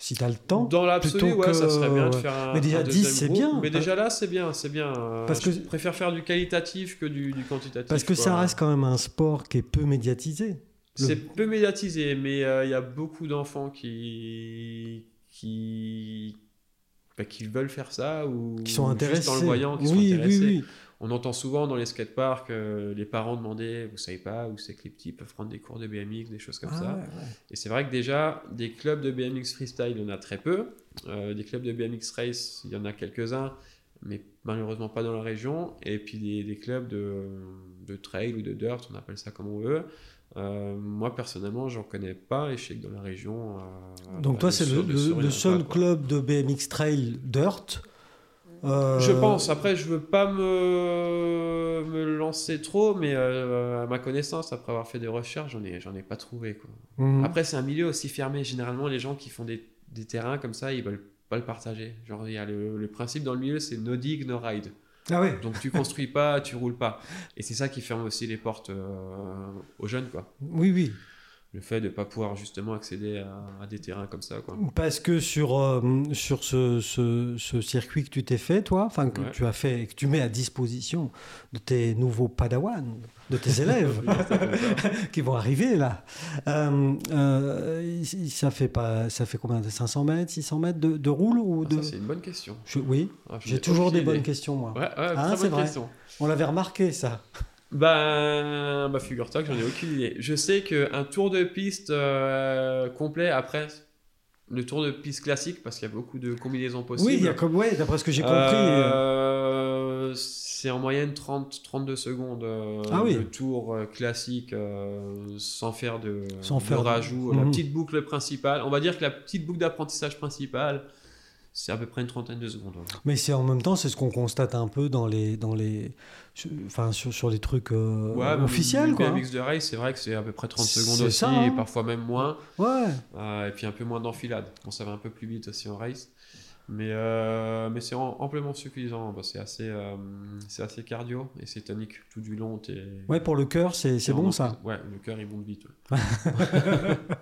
si tu as le temps.
Dans l'absolu,
plutôt
ouais, ça
que-
serait bien de faire un.
Mais déjà
un
10,
deuxième
c'est bien.
Mais déjà là, c'est bien, c'est bien.
Parce
je
que-
préfère faire du qualitatif que du, du quantitatif.
Parce que ça reste quand même un sport qui est peu médiatisé. Le-
C'est peu médiatisé, mais euh, il y a beaucoup d'enfants qui qui bah, qui veulent faire ça ou
Qui sont intéressés.
juste en le voyant, qui
oui,
sont
oui,
intéressés.
oui.
On entend souvent dans les skateparks euh, les parents demander, vous savez pas où c'est que les petits peuvent prendre des cours de BMX, des choses comme
Ah,
ça.
ouais, ouais.
Et c'est vrai que déjà, des clubs de BMX freestyle, il y en a très peu. Euh, des clubs de BMX race, il y en a quelques-uns, mais malheureusement pas dans la région. Et puis des, des clubs de, de trail ou de dirt, on appelle ça comme on veut. Euh, moi personnellement, j'en connais pas et je sais que dans la région.
Donc toi, c'est le, seul
pas,
club de BMX Trail dirt. Euh,
Je pense. Après, je veux pas me, me lancer trop, mais euh, à ma connaissance, après avoir fait des recherches, j'en ai, j'en ai pas trouvé. Quoi.
mhm.
Après, c'est un milieu aussi fermé. Généralement, les gens qui font des, des terrains comme ça, ils veulent pas le partager. Genre, il y a le, le principe dans le milieu, c'est no dig, no ride.
Ah oui.
Donc, tu construis pas, tu roules pas. Et c'est ça qui ferme aussi les portes euh, aux jeunes, quoi.
Oui, oui.
Le fait de pas pouvoir justement accéder à, à des terrains comme ça, quoi.
Parce que sur, euh, sur ce, ce- ce circuit que tu t'es fait, toi, enfin que
Ouais.
tu as fait et que tu mets à disposition de tes nouveaux padawans, de tes [LAUGHS] élèves [LAUGHS] qui vont arriver là, euh, euh, ça, fait pas, ça fait combien 500 mètres, 600 mètres de, de roule ou
Ah,
de...
ça, c'est une bonne question.
Je- oui,
Ah,
j'ai
ai
toujours des bonnes questions, moi.
Ouais, ouais,
Ah, c'est vrai.
question.
On l'avait remarqué, ça.
Ben, bah figure-toi que j'en ai aucune idée. Je sais qu'un tour de piste euh, complet après le tour de piste classique, parce qu'il y a beaucoup de combinaisons possibles.
Oui, il y a comme, ouais, d'après ce que j'ai compris. euh,
Euh, c'est en moyenne 30-32 secondes euh,
Ah oui.
le tour euh, classique euh, sans faire de,
Sans
de
faire de-
rajout. La
Mhm.
petite boucle principale, on va dire que la petite boucle d'apprentissage principale, c'est à peu près une trentaine de secondes.
Mais c'est en même temps, c'est ce qu'on constate un peu dans les, dans les, sur- enfin sur, sur les trucs euh,
Ouais,
officiels, quoi.
BMX de race, c'est vrai que c'est à peu près 30
C'est
secondes aussi,
ça, hein.
et parfois même moins.
Ouais.
Euh, et puis un peu moins d'enfilade. Bon, ça va un peu plus vite aussi en race. Mais, euh, mais c'est am- amplement suffisant. Bah, c'est assez, euh, c'est assez cardio et c'est tonique tout du long. t'es-
Ouais, pour le cœur, c'est
en
bon ça.
Ouais, le cœur il monte vite. ouais. [LAUGHS]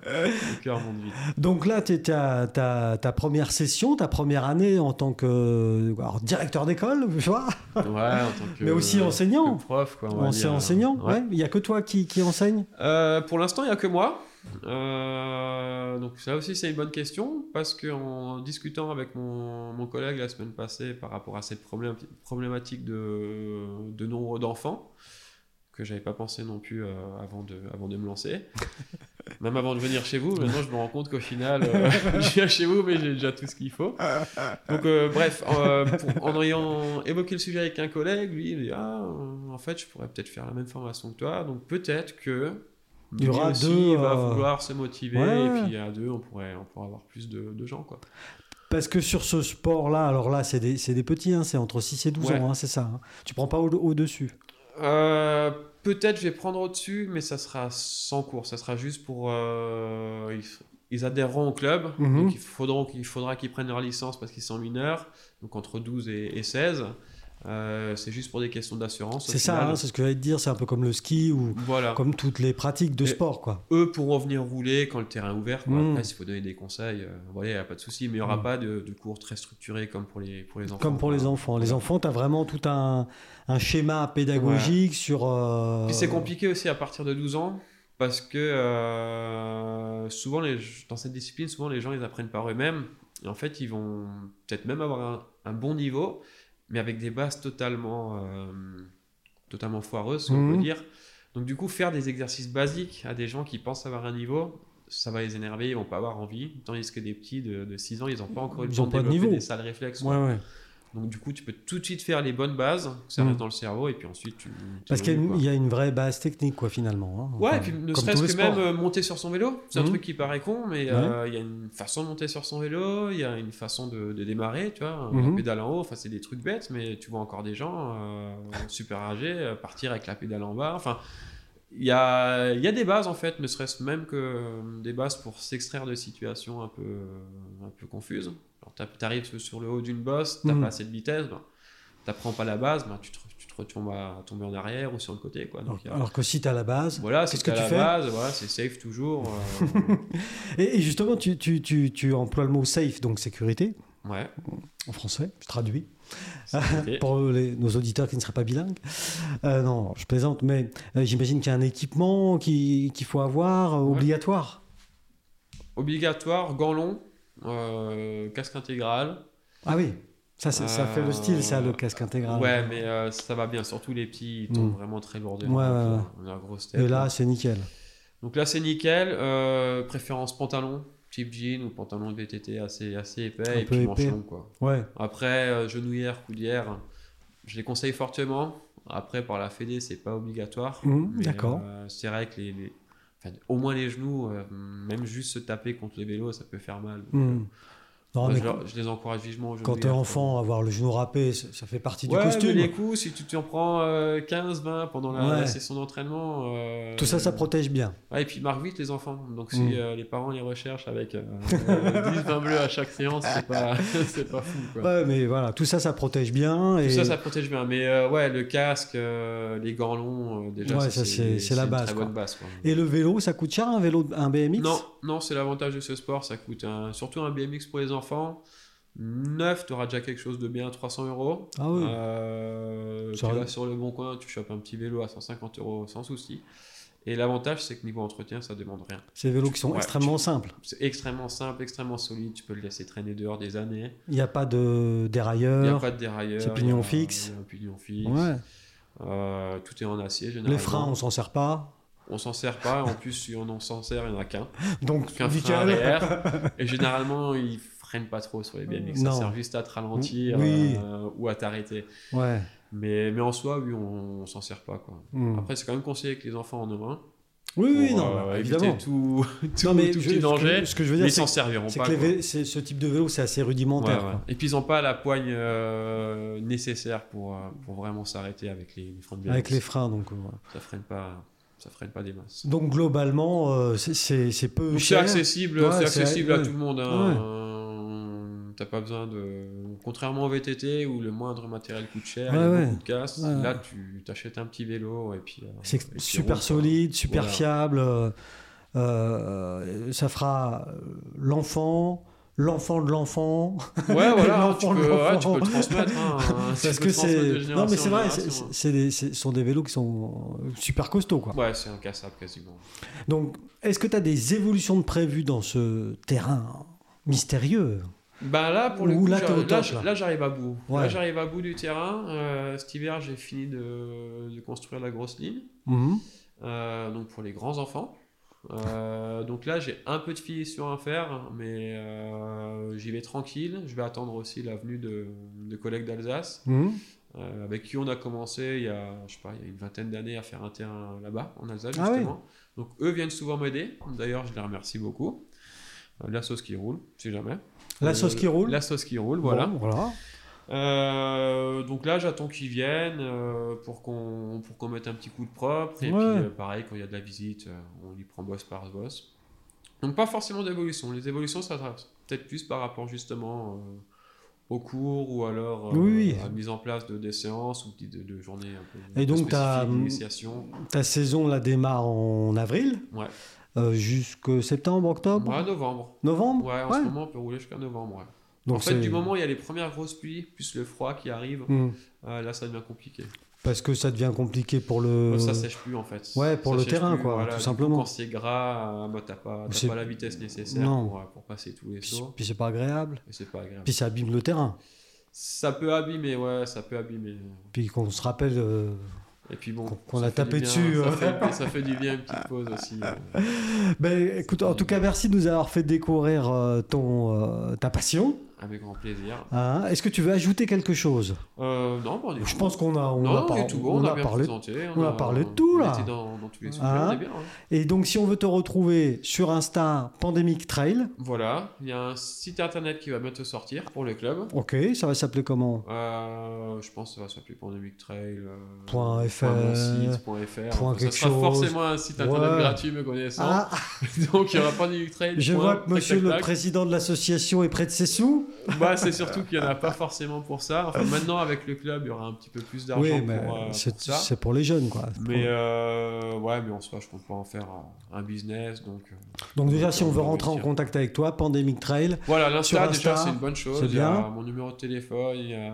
le cœur monte vite.
Donc là, tu es ta, ta première session, ta première année en tant que alors, directeur d'école, tu vois,
Ouais, en tant [LAUGHS] que,
Mais aussi enseignant.
que prof, quoi. on va
en
dire.
enseignant.
Ouais.
Ouais. Il y a que toi qui, qui enseigne?
Euh, pour l'instant, il n'y a que moi. Euh, donc ça aussi, c'est une bonne question parce qu'en discutant avec mon, mon collègue la semaine passée par rapport à cette problém- problématique de, de nombre d'enfants, que j'avais pas pensé non plus euh, avant, de, avant de me lancer, [LAUGHS] même avant de venir chez vous, maintenant je me rends compte qu'au final, euh, [LAUGHS] je viens chez vous, mais j'ai déjà tout ce qu'il faut. Donc euh, bref, pour- en ayant évoqué le sujet avec un collègue, lui, il dit Ah, en fait, je pourrais peut-être faire la même formation que toi, donc peut-être que
Il y aura
aussi
deux,
va
euh,
vouloir se motiver,
ouais,
et puis à deux, on pourrait, on pourrait avoir plus de, de gens, quoi.
Parce que sur ce sport-là, alors là, c'est des, des petits, hein, c'est entre 6 et 12
Ouais.
ans, hein, c'est ça. hein. Tu prends pas au- au-dessus?
Euh, peut-être je vais prendre au-dessus, mais ça sera sans cours, ça sera juste pour... euh, ils, ils adhéreront au club,
Mhm.
donc il, faudront, il faudra qu'ils prennent leur licence parce qu'ils sont mineurs, donc entre 12 et, et 16. Euh, c'est juste pour des questions d'assurance.
C'est ça, hein, c'est ce que j'allais te dire. C'est un peu comme le ski ou
Voilà.
comme toutes les pratiques de
Et-
sport, quoi.
eux pourront venir rouler quand le terrain est ouvert. Quoi.
Mm.
Après, s'il faut donner des conseils, euh, voilà, il n'y a pas de souci. Mais il n'y aura
Mm.
pas de, de cours très structurés comme pour les, pour les enfants.
Comme pour les enfants. Les
Voilà.
enfants, tu as vraiment tout un, un schéma pédagogique sur. euh,
Puis c'est compliqué aussi à partir de 12 ans. Parce que euh, souvent, les, dans cette discipline, souvent les gens ils apprennent par eux-mêmes. Et en fait, ils vont peut-être même avoir un, un bon niveau, mais avec des bases totalement, euh, totalement foireuses, si on
Mhm.
peut dire. Donc, du coup, faire des exercices basiques à des gens qui pensent avoir un niveau, ça va les énerver, ils vont pas avoir envie. Tandis que des petits de, de 6 ans, ils n'ont pas encore eu le
Ils
temps de
pas de
développer
niveau.
des sales réflexes.
Ouais, ouais.
Donc, du coup, tu peux tout de suite faire les bonnes bases, ça
Mhm.
reste dans le cerveau, et puis ensuite, tu. tu
Parce qu'il y, a une- vraie base technique, quoi, finalement. hein.
Ouais,
Enfin,
et puis ne serait-ce que même euh, monter sur son vélo, c'est un
Mhm.
truc qui paraît con, mais
Ouais.
euh, il y a une façon de monter sur son vélo, il y a une façon de, de démarrer, tu vois, la pédale en haut, enfin c'est des trucs bêtes, mais tu vois encore des gens euh, [LAUGHS] super âgés partir avec la pédale en bas, enfin il y a, y a des bases en fait, ne serait-ce même que des bases pour s'extraire de situations un peu, un peu confuses. Tu arrives sur le haut d'une bosse, tu
Mhm.
pas assez de vitesse, ben, t'apprends pas la base, ben, tu, te, tu te retrouves à tomber en arrière ou sur le côté. Quoi. Donc,
Alors,
a-
que si tu as la base.
voilà,
qu'est-ce
c'est
que
que
tu
la
fais
base, voilà, c'est safe toujours. euh, [LAUGHS]
Et, et justement, tu, tu, tu, tu emploies le mot safe, donc sécurité,
ouais.
en français, je traduis. [LAUGHS] pour les- nos auditeurs qui ne seraient pas bilingues. Euh, non, je plaisante, mais euh, j'imagine qu'il y a un équipement qui- qu'il faut avoir euh,
Ouais.
obligatoire.
Obligatoire, gants longs, casque intégral.
Ah oui, ça, ça fait le style, ça, le
Euh,
casque intégral.
Ouais, mais euh, ça va bien. Surtout les petits, ils tombent
Mm.
vraiment très lourds
Ouais, ouais, ouais.
On a un gros step.
Et là, c'est nickel.
Donc là, c'est nickel. Euh, préférence pantalon, type jean ou pantalon de VTT assez, assez épais.
Un
et puis manches longues, quoi.
Ouais.
Après, euh, genouillère, coudière, je les conseille fortement. Après, par la Fédé, c'est pas obligatoire. Mais,
d'accord.
euh, c'est vrai que les, au moins les genoux, euh, même juste se taper contre les vélos, ça peut faire mal. Donc,
Hmm.
Euh,
Non,
moi,
mais
je, leur- je les encourage vivement.
quand t'es
faire-
enfant, avoir le genou râpé, ça ça fait partie du costume.
mais les coups, si tu t'en prends euh, 15, 20 pendant la,
Ouais.
la session d'entraînement. euh,
Tout ça, ça protège bien.
Ouais, et puis ils marquent vite les enfants. Donc si
Mm.
euh, les parents les recherchent avec euh, euh, 10 20 bleus à chaque séance, [LAUGHS] c'est pas, fou. Quoi.
Ouais, mais voilà, tout ça, ça protège bien. Et...
Tout ça, ça protège bien. Mais euh, ouais, le casque, euh, les gants longs, euh, déjà,
Ouais, ça, c'est- la base, quoi.
base. quoi.
Et le vélo, ça coûte cher un vélo, un BMX
Non, non, c'est l'avantage de ce sport. Ça coûte un- surtout un BMX pour les enfants. Neuf, tu auras déjà quelque chose de bien, 300 euros.
Ah oui.
Euh, tu vas sur le bon coin, tu chopes un petit vélo à 150 euros sans souci. Et l'avantage, c'est que niveau entretien, ça demande rien.
Ces vélos qui sont
Ouais,
extrêmement
tu-
simples.
C'est extrêmement simple, extrêmement solide. Tu peux le laisser traîner dehors des années.
Il n'y a pas de
Il n'y a
dérailleur.
pas de dérailleur.
c'est
il
pignon fixe.
il un pignon fixe.
Ouais.
Euh, tout est en acier, généralement.
Les freins, on s'en sert pas.
On s'en sert pas. En plus, si on en s'en sert, il n'y en a qu'un.
Donc,
Qu'un frein arrière. [LAUGHS] Et généralement, ils freinent pas trop sur les BMX.
Non.
Ça sert juste à te ralentir
Oui.
euh, ou à t'arrêter.
Ouais.
Mais, mais en soi, oui, on, on s'en sert pas. Quoi.
Hmm.
Après, c'est quand même conseillé que les enfants en ont un.
Oui, oui,
pour,
non,
euh,
bah, évidemment.
tout, [LAUGHS] tout,
Non, mais
tout
je-
petit danger.
Ce que je veux dire,
ils s'en serviront pas.
que les ce type de vélo, c'est assez rudimentaire.
Ouais, ouais. Et puis ils n'ont pas la poigne euh, nécessaire pour, euh, pour vraiment s'arrêter avec les, les freins de BMX.
Avec les freins, donc. euh, voilà.
Ça freine pas, ça freine pas des masses.
Donc, globalement, euh, c'est- peu
C'est accessible,
Ouais,
accessible à
ouais.
tout le monde. Hein. T'as pas besoin de. Contrairement au VTT où le moindre matériel coûte cher, il y a
Ouais, ouais.
beaucoup de casse.
Ouais,
Là,
ouais.
tu t'achètes un petit vélo et puis. euh,
C'est
et puis
super
roule,
solide, super
Voilà.
fiable. euh, euh, ça fera l'enfant, l'enfant de l'enfant.
Ouais, voilà, tu
de
peux, ouais, tu
l'enfant.
peux le transmettre. hein, [LAUGHS]
Parce que c'est.
de
Non, mais c'est vrai, ce sont des vélos qui sont super costauds. Quoi.
Ouais, c'est incassable quasiment.
Donc, est-ce que tu as des évolutions de prévues dans ce terrain mystérieux?
Bah là, pour le
Ou
coup,
là, au top,
là,
là.
j'arrive à bout.
Ouais.
Là, j'arrive à bout du terrain. Euh, cet hiver, j'ai fini de, de construire la grosse ligne.
Mhm.
Euh, donc pour les grands enfants. Euh, donc là, j'ai un peu de finition à faire, mais euh, j'y vais tranquille. Je vais attendre aussi la venue de, de collègues d'Alsace,
Mhm.
avec qui on a commencé il y a, je sais pas, il y a une vingtaine d'années à faire un terrain là-bas, en Alsace
Ah oui.
justement. Donc eux viennent souvent m'aider. D'ailleurs, je les remercie beaucoup. La sauce qui roule, si jamais.
La
Euh,
sauce qui roule
La sauce qui roule, voilà.
Bon, voilà.
Euh, donc là, j'attends qu'ils viennent euh, pour qu'on pour qu'on mette un petit coup de propre. Et
Ouais.
puis, euh, pareil, quand il y a de la visite, euh, on y prend boss par boss. Donc, pas forcément d'évolution. Les évolutions, ça sera peut-être plus par rapport justement euh, au cours ou alors euh,
Oui, oui.
à la mise en place de des séances ou de, de journées un peu
Et donc,
d'initiation.
Ta saison la démarre en avril
Ouais.
Euh, jusque septembre, octobre
Ouais, novembre.
Novembre
Ouais, en ce moment, on peut rouler jusqu'à novembre. ouais.
Donc
en fait, du moment où il y a les premières grosses pluies, plus le froid qui arrive,
Hmm.
euh, là, ça devient compliqué.
Parce que ça devient compliqué pour le.
Ça sèche plus en fait.
ouais, pour
Ça
le terrain,
plus,
quoi,
voilà.
tout
Du coup,
simplement.
Quand c'est gras, euh, bah, t'as pas, t'as pas la vitesse nécessaire
Non.
pour, pour passer tous les
Puis,
sauts.
puis c'est pas agréable.
Et c'est pas agréable.
Puis ça abîme le terrain.
Ça peut abîmer, ouais, ça peut abîmer.
Puis qu'on se rappelle. euh,
Et puis bon.
Qu'on- a tapé dessus,
Ça,
euh.
fait, ça fait du bien une petite pause aussi. euh. [LAUGHS]
Ben, écoute, en tout cas, merci de nous avoir fait découvrir euh, ton, ta passion.
Avec grand plaisir.
Hein. Est-ce que tu veux ajouter quelque chose?
Euh, non, bon,
Je pense qu'on a, on
bon.
a,
Non,
par-
tout
on
on,
a
a
parlé.
présenté.
on a parlé de tout, là.
dans, dans tous les sujets,
Hein
bien. hein.
Et donc, si on veut te retrouver sur Insta, Pandemic Trail,
Voilà, il y a un site internet qui va bientôt sortir pour le club.
ok, ça va s'appeler comment?
Euh, je pense que ça va s'appeler Pandemic Trail. euh,
Point
point
FR,
mon site, point FR.
point
ça sera
chose.
forcément un site internet
Ouais.
gratuit me connaissant.
Ah, [LAUGHS]
Donc il y aura Pandemic Trail.
je
point,
vois que
tac,
monsieur
tac,
le
tac.
président de l'association est près de ses sous. [LAUGHS]
Bah, c'est surtout qu'il n'y en a pas forcément pour ça. Enfin, maintenant, avec le club, il y aura un petit peu plus d'argent
Oui, mais
pour, euh,
c'est
pour ça.
c'est pour les jeunes, quoi.
Mais euh, ouais, mais en soi, je compte pas en faire un, business. Donc, euh,
Donc déjà, si on veut rentrer en contact avec toi, Pandemic Trail,
Voilà, l'Insta, déjà,
Insta,
c'est une bonne chose.
c'est
Il y a
bien.
mon numéro de téléphone, il y a.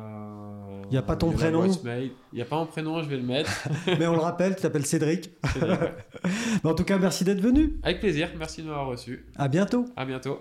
Il y a pas ton prénom.
Il n'y a pas mon prénom, je vais le mettre. [LAUGHS]
mais on le rappelle, tu t'appelles Cédric.
Bien. [LAUGHS]
Mais en tout cas, merci d'être venu.
Avec plaisir, merci de m'avoir reçu.
À bientôt.
À bientôt.